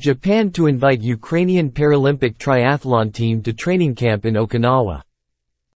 Japan to invite Ukrainian Paralympic triathlon team to training camp in Okinawa.